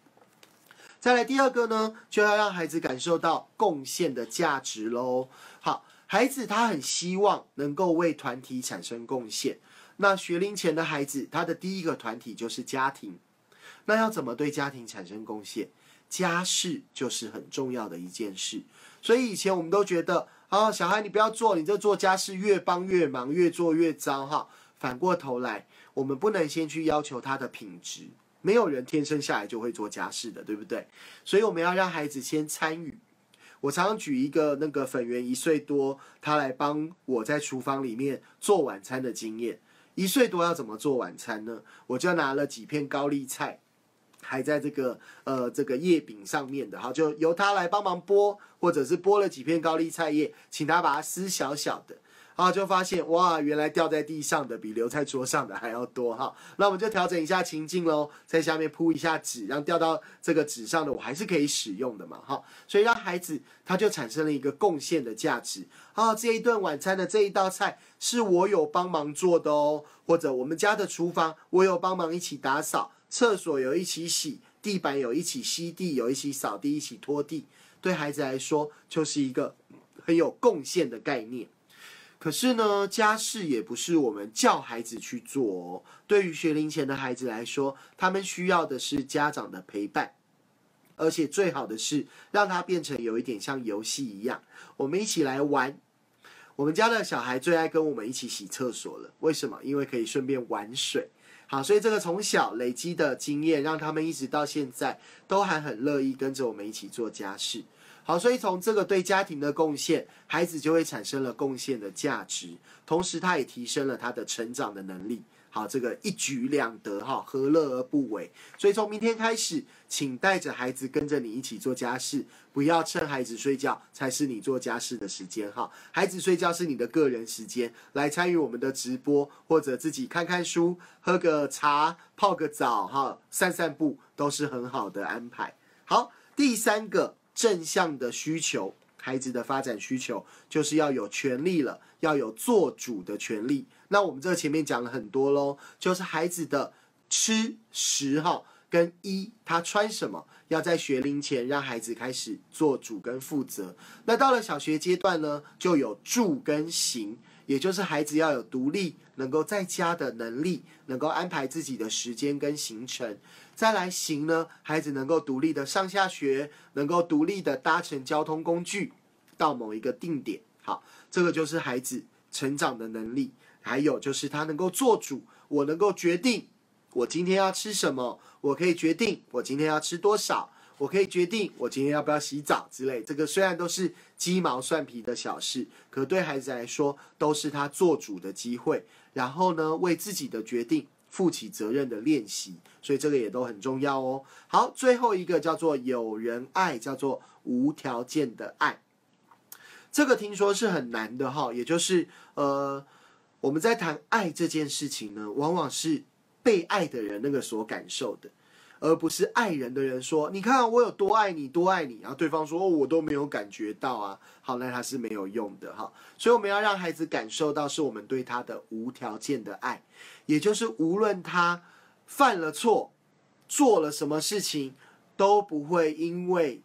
再来第二个呢，就要让孩子感受到贡献的价值喽。好。孩子他很希望能够为团体产生贡献。那学龄前的孩子，他的第一个团体就是家庭。那要怎么对家庭产生贡献？家事就是很重要的一件事。所以以前我们都觉得，啊，小孩你不要做，你这做家事越帮越忙，越做越糟哈。反过头来，我们不能先去要求他的品质。没有人天生下来就会做家事的，对不对？所以我们要让孩子先参与。我常常举一个那个粉圆一岁多，他来帮我在厨房里面做晚餐的经验。一岁多要怎么做晚餐呢？我就拿了几片高丽菜，还在这个呃这个叶柄上面的，哈，就由他来帮忙剥，或者是剥了几片高丽菜叶，请他把它撕小小的。啊，就发现哇，原来掉在地上的比留在桌上的还要多哈。那我们就调整一下情境喽，在下面铺一下纸，让掉到这个纸上的我还是可以使用的嘛哈。所以让孩子他就产生了一个贡献的价值啊。这一顿晚餐的这一道菜是我有帮忙做的哦，或者我们家的厨房我有帮忙一起打扫，厕所有一起洗，地板有一起吸地，有一起扫地，一起拖地。对孩子来说，就是一个很有贡献的概念。可是呢，家事也不是我们叫孩子去做哦。对于学龄前的孩子来说，他们需要的是家长的陪伴，而且最好的是让他变成有一点像游戏一样，我们一起来玩。我们家的小孩最爱跟我们一起洗厕所了，为什么？因为可以顺便玩水。好，所以这个从小累积的经验，让他们一直到现在都还很乐意跟着我们一起做家事。好，所以从这个对家庭的贡献，孩子就会产生了贡献的价值，同时他也提升了他的成长的能力。好，这个一举两得，哈，何乐而不为？所以从明天开始，请带着孩子跟着你一起做家事，不要趁孩子睡觉才是你做家事的时间，哈。孩子睡觉是你的个人时间，来参与我们的直播，或者自己看看书、喝个茶、泡个澡，哈，散散步都是很好的安排。好，第三个。正向的需求，孩子的发展需求就是要有权利了，要有做主的权利。那我们这前面讲了很多喽，就是孩子的吃食哈，跟衣他穿什么，要在学龄前让孩子开始做主跟负责。那到了小学阶段呢，就有住跟行。也就是孩子要有独立、能够在家的能力，能够安排自己的时间跟行程。再来行呢，孩子能够独立的上下学，能够独立的搭乘交通工具到某一个定点。好，这个就是孩子成长的能力。还有就是他能够做主，我能够决定我今天要吃什么，我可以决定我今天要吃多少。我可以决定我今天要不要洗澡之类，这个虽然都是鸡毛蒜皮的小事，可对孩子来说都是他做主的机会。然后呢，为自己的决定负起责任的练习，所以这个也都很重要哦。好，最后一个叫做有人爱，叫做无条件的爱。这个听说是很难的哈，也就是呃，我们在谈爱这件事情呢，往往是被爱的人那个所感受的。而不是爱人的人说：“你看我有多爱你，多爱你。”然后对方说：“我都没有感觉到啊。”好，那他是没有用的哈。所以我们要让孩子感受到是我们对他的无条件的爱，也就是无论他犯了错，做了什么事情，都不会因为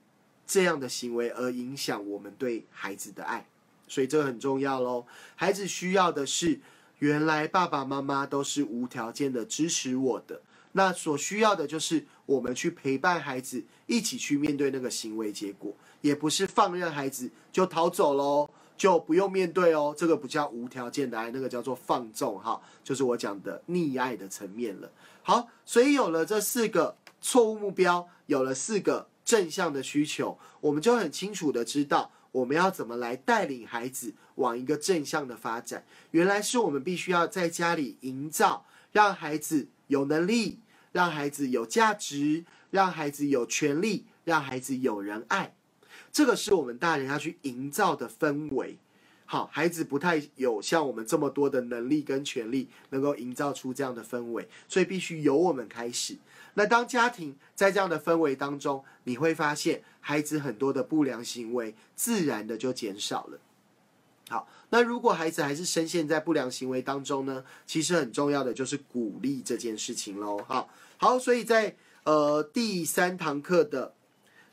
这样的行为而影响我们对孩子的爱。所以这个很重要喽。孩子需要的是，原来爸爸妈妈都是无条件的支持我的。那所需要的就是我们去陪伴孩子，一起去面对那个行为结果，也不是放任孩子就逃走喽，就不用面对哦。这个不叫无条件的爱，那个叫做放纵哈，就是我讲的溺爱的层面了。好，所以有了这四个错误目标，有了四个正向的需求，我们就很清楚的知道我们要怎么来带领孩子往一个正向的发展。原来是我们必须要在家里营造，让孩子有能力。让孩子有价值，让孩子有权利，让孩子有人爱，这个是我们大人要去营造的氛围。好，孩子不太有像我们这么多的能力跟权利，能够营造出这样的氛围，所以必须由我们开始。那当家庭在这样的氛围当中，你会发现孩子很多的不良行为自然的就减少了。好，那如果孩子还是深陷在不良行为当中呢？其实很重要的就是鼓励这件事情喽。好。好，所以在呃第三堂课的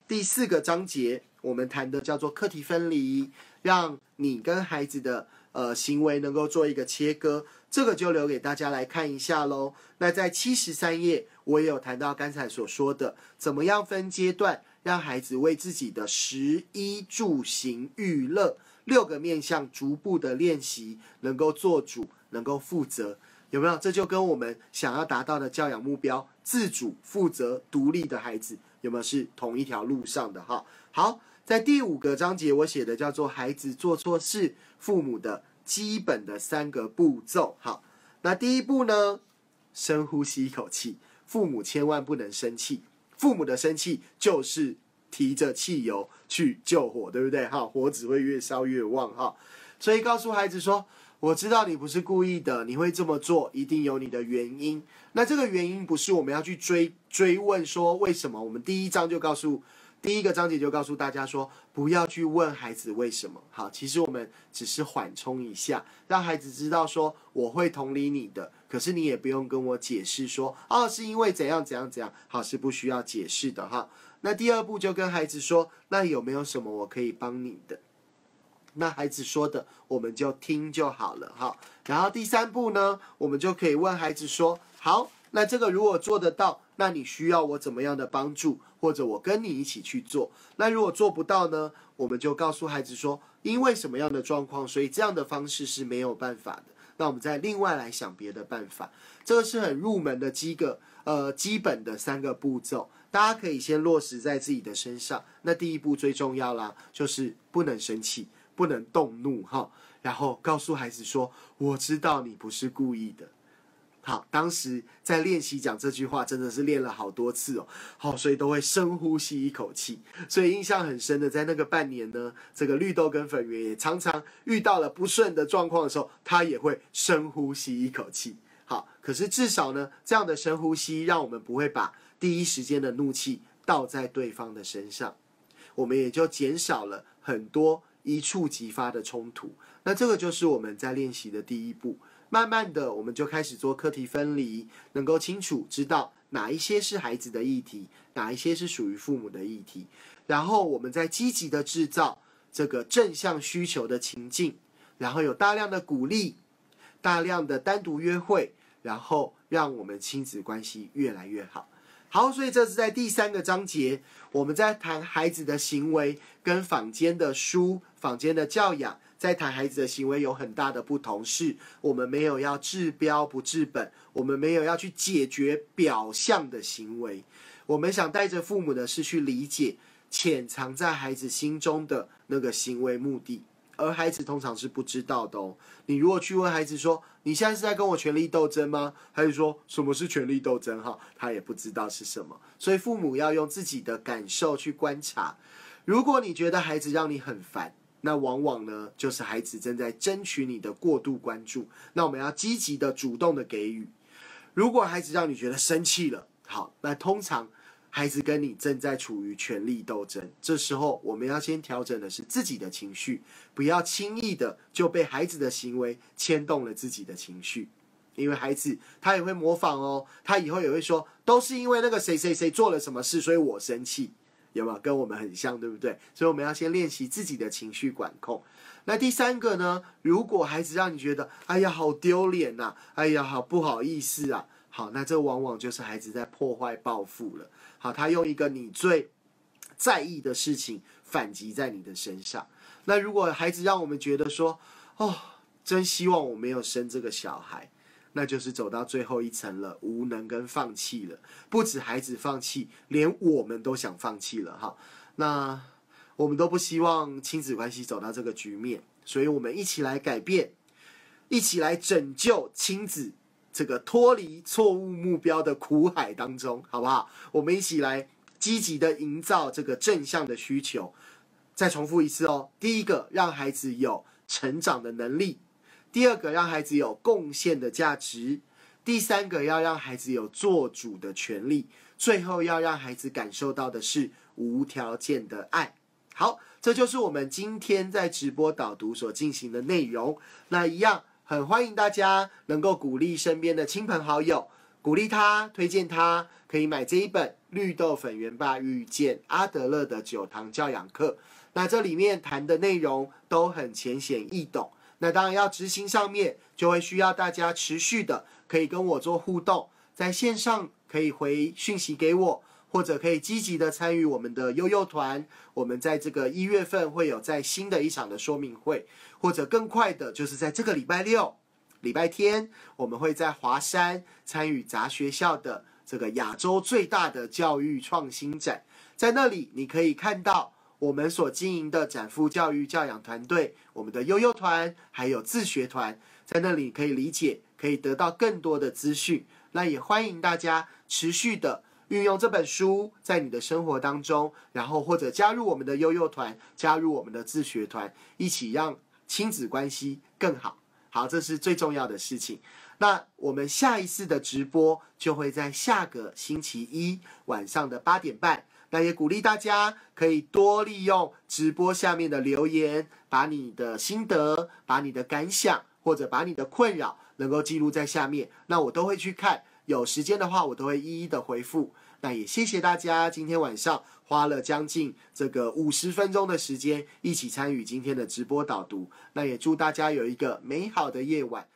第四个章节，我们谈的叫做课题分离，让你跟孩子的呃行为能够做一个切割，这个就留给大家来看一下喽。那在七十三页，我也有谈到刚才所说的，怎么样分阶段，让孩子为自己的食衣住行娱乐六个面向逐步的练习，能够做主，能够负责。有没有？这就跟我们想要达到的教养目标——自主、负责、独立的孩子，有没有是同一条路上的？哈，好，在第五个章节我写的叫做孩子做错事，父母的基本的三个步骤。好，那第一步呢，深呼吸一口气，父母千万不能生气，父母的生气就是提着汽油去救火，对不对？哈，火只会越烧越旺哈。所以告诉孩子说。我知道你不是故意的，你会这么做，一定有你的原因。那这个原因不是我们要去追追问说为什么？我们第一章就告诉，第一个章节就告诉大家说，不要去问孩子为什么。好，其实我们只是缓冲一下，让孩子知道说我会同理你的，可是你也不用跟我解释说哦是因为怎样怎样怎样。好，是不需要解释的哈。那第二步就跟孩子说，那有没有什么我可以帮你的？那孩子说的，我们就听就好了哈。然后第三步呢，我们就可以问孩子说：好，那这个如果做得到，那你需要我怎么样的帮助，或者我跟你一起去做？那如果做不到呢，我们就告诉孩子说：因为什么样的状况，所以这样的方式是没有办法的。那我们再另外来想别的办法。这个是很入门的几个呃基本的三个步骤，大家可以先落实在自己的身上。那第一步最重要啦，就是不能生气。不能动怒哈，然后告诉孩子说：“我知道你不是故意的。”好，当时在练习讲这句话，真的是练了好多次哦。好，所以都会深呼吸一口气。所以印象很深的，在那个半年呢，这个绿豆跟粉圆也常常遇到了不顺的状况的时候，他也会深呼吸一口气。好，可是至少呢，这样的深呼吸，让我们不会把第一时间的怒气倒在对方的身上，我们也就减少了很多。一触即发的冲突，那这个就是我们在练习的第一步。慢慢的，我们就开始做课题分离，能够清楚知道哪一些是孩子的议题，哪一些是属于父母的议题。然后，我们再积极的制造这个正向需求的情境，然后有大量的鼓励，大量的单独约会，然后让我们亲子关系越来越好。好，所以这是在第三个章节，我们在谈孩子的行为跟坊间的书、坊间的教养，在谈孩子的行为有很大的不同。是，我们没有要治标不治本，我们没有要去解决表象的行为，我们想带着父母的是去理解潜藏在孩子心中的那个行为目的。而孩子通常是不知道的哦。你如果去问孩子说：“你现在是在跟我权力斗争吗？”还是说什么是权力斗争？哈，他也不知道是什么。所以父母要用自己的感受去观察。如果你觉得孩子让你很烦，那往往呢就是孩子正在争取你的过度关注。那我们要积极的、主动的给予。如果孩子让你觉得生气了，好，那通常。孩子跟你正在处于权力斗争，这时候我们要先调整的是自己的情绪，不要轻易的就被孩子的行为牵动了自己的情绪，因为孩子他也会模仿哦，他以后也会说，都是因为那个谁谁谁做了什么事，所以我生气，有没有？跟我们很像，对不对？所以我们要先练习自己的情绪管控。那第三个呢？如果孩子让你觉得，哎呀，好丢脸呐，哎呀，好不好意思啊。好，那这往往就是孩子在破坏报复了。好，他用一个你最在意的事情反击在你的身上。那如果孩子让我们觉得说，哦，真希望我没有生这个小孩，那就是走到最后一层了，无能跟放弃了。不止孩子放弃，连我们都想放弃了。哈，那我们都不希望亲子关系走到这个局面，所以我们一起来改变，一起来拯救亲子。这个脱离错误目标的苦海当中，好不好？我们一起来积极的营造这个正向的需求。再重复一次哦，第一个让孩子有成长的能力，第二个让孩子有贡献的价值，第三个要让孩子有做主的权利，最后要让孩子感受到的是无条件的爱。好，这就是我们今天在直播导读所进行的内容。那一样。很欢迎大家能够鼓励身边的亲朋好友，鼓励他，推荐他可以买这一本《绿豆粉圆吧遇见阿德勒的九堂教养课》。那这里面谈的内容都很浅显易懂。那当然要执行上面，就会需要大家持续的可以跟我做互动，在线上可以回讯息给我。或者可以积极的参与我们的悠悠团，我们在这个一月份会有在新的一场的说明会，或者更快的，就是在这个礼拜六、礼拜天，我们会在华山参与杂学校的这个亚洲最大的教育创新展，在那里你可以看到我们所经营的展富教育教养团队，我们的悠悠团，还有自学团，在那里可以理解，可以得到更多的资讯。那也欢迎大家持续的运用这本书在你的生活当中，然后或者加入我们的悠悠团，加入我们的自学团，一起让亲子关系更好。好，这是最重要的事情。那我们下一次的直播就会在下个星期一晚上的八点半。那也鼓励大家可以多利用直播下面的留言，把你的心得、把你的感想或者把你的困扰能够记录在下面，那我都会去看。有时间的话，我都会一一的回复。那也谢谢大家今天晚上花了将近这个五十分钟的时间，一起参与今天的直播导读。那也祝大家有一个美好的夜晚。